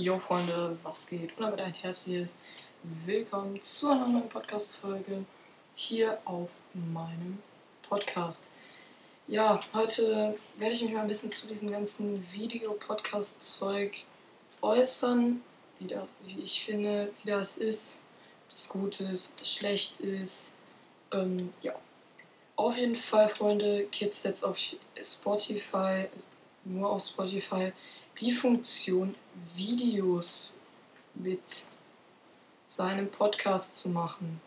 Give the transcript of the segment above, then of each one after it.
Jo Freunde, was geht? Und damit ein herzliches Willkommen zu einer neuen Podcast-Folge hier auf meinem Podcast. Ja, heute werde ich mich mal ein bisschen zu diesem ganzen Video-Podcast-Zeug äußern, wie, das, wie ich finde, wie das ist, das gut ist, das schlecht ist. Ähm, ja. Auf jeden Fall, Freunde, gibt es jetzt auf Spotify, nur auf Spotify, die Funktion, Videos mit seinem Podcast zu machen.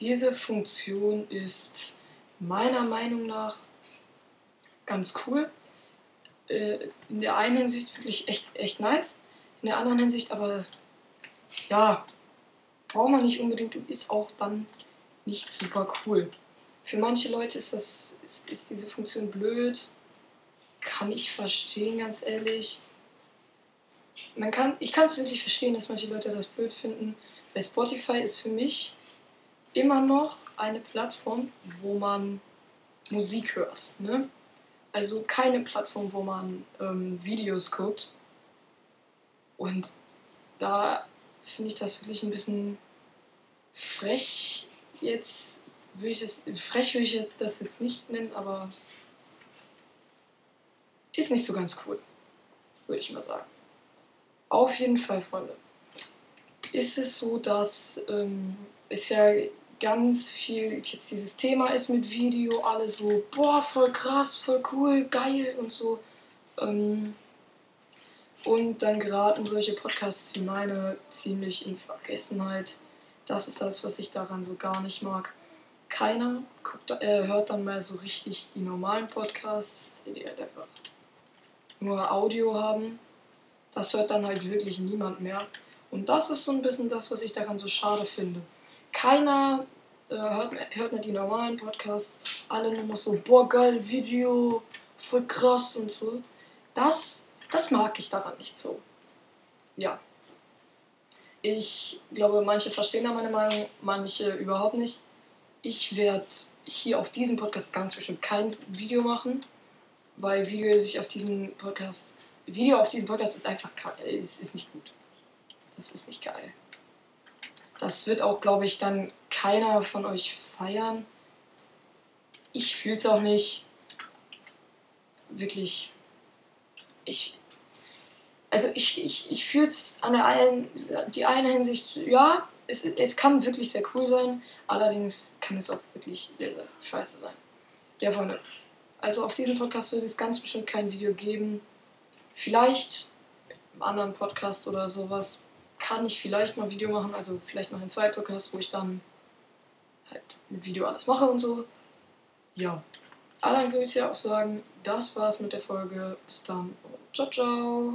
Diese Funktion ist meiner Meinung nach ganz cool. Äh, in der einen Hinsicht wirklich echt, echt nice, in der anderen Hinsicht aber, ja, braucht man nicht unbedingt und ist auch dann nicht super cool. Für manche Leute ist, das, ist, ist diese Funktion blöd, kann ich verstehen, ganz ehrlich man kann, ich kann es wirklich verstehen, dass manche Leute das blöd finden. Bei Spotify ist für mich immer noch eine Plattform, wo man Musik hört. Ne? Also keine Plattform, wo man ähm, Videos guckt. Und da finde ich das wirklich ein bisschen frech. Jetzt will ich das, frech will ich das jetzt nicht nennen, aber ist nicht so ganz cool, würde ich mal sagen. Auf jeden Fall, Freunde. Ist es so, dass ähm, es ja ganz viel jetzt dieses Thema ist mit Video, alle so, boah, voll krass, voll cool, geil und so. Ähm, und dann geraten solche Podcasts wie meine ziemlich in Vergessenheit. Das ist das, was ich daran so gar nicht mag. Keiner guckt, äh, hört dann mal so richtig die normalen Podcasts, die einfach nur Audio haben das hört dann halt wirklich niemand mehr. Und das ist so ein bisschen das, was ich daran so schade finde. Keiner äh, hört, hört mehr die normalen Podcasts, alle nur noch so, boah, geil, Video, voll krass und so. Das, das mag ich daran nicht so. Ja. Ich glaube, manche verstehen da meine Meinung, manche überhaupt nicht. Ich werde hier auf diesem Podcast ganz bestimmt kein Video machen, weil Video sich auf diesem Podcast Video auf diesem Podcast ist einfach ist, ist nicht gut. Das ist nicht geil. Das wird auch, glaube ich, dann keiner von euch feiern. Ich fühle es auch nicht. Wirklich. Ich. Also ich, ich, ich fühle es an der einen, die eine Hinsicht, ja, es, es kann wirklich sehr cool sein, allerdings kann es auch wirklich sehr, sehr scheiße sein. Ja, Freunde. Also auf diesem Podcast wird es ganz bestimmt kein Video geben. Vielleicht im anderen Podcast oder sowas kann ich vielleicht mal ein Video machen, also vielleicht noch ein zweiter Podcast, wo ich dann halt mit Video alles mache und so. Ja. Dann würde ich ja auch sagen, das war's mit der Folge. Bis dann und ciao, ciao.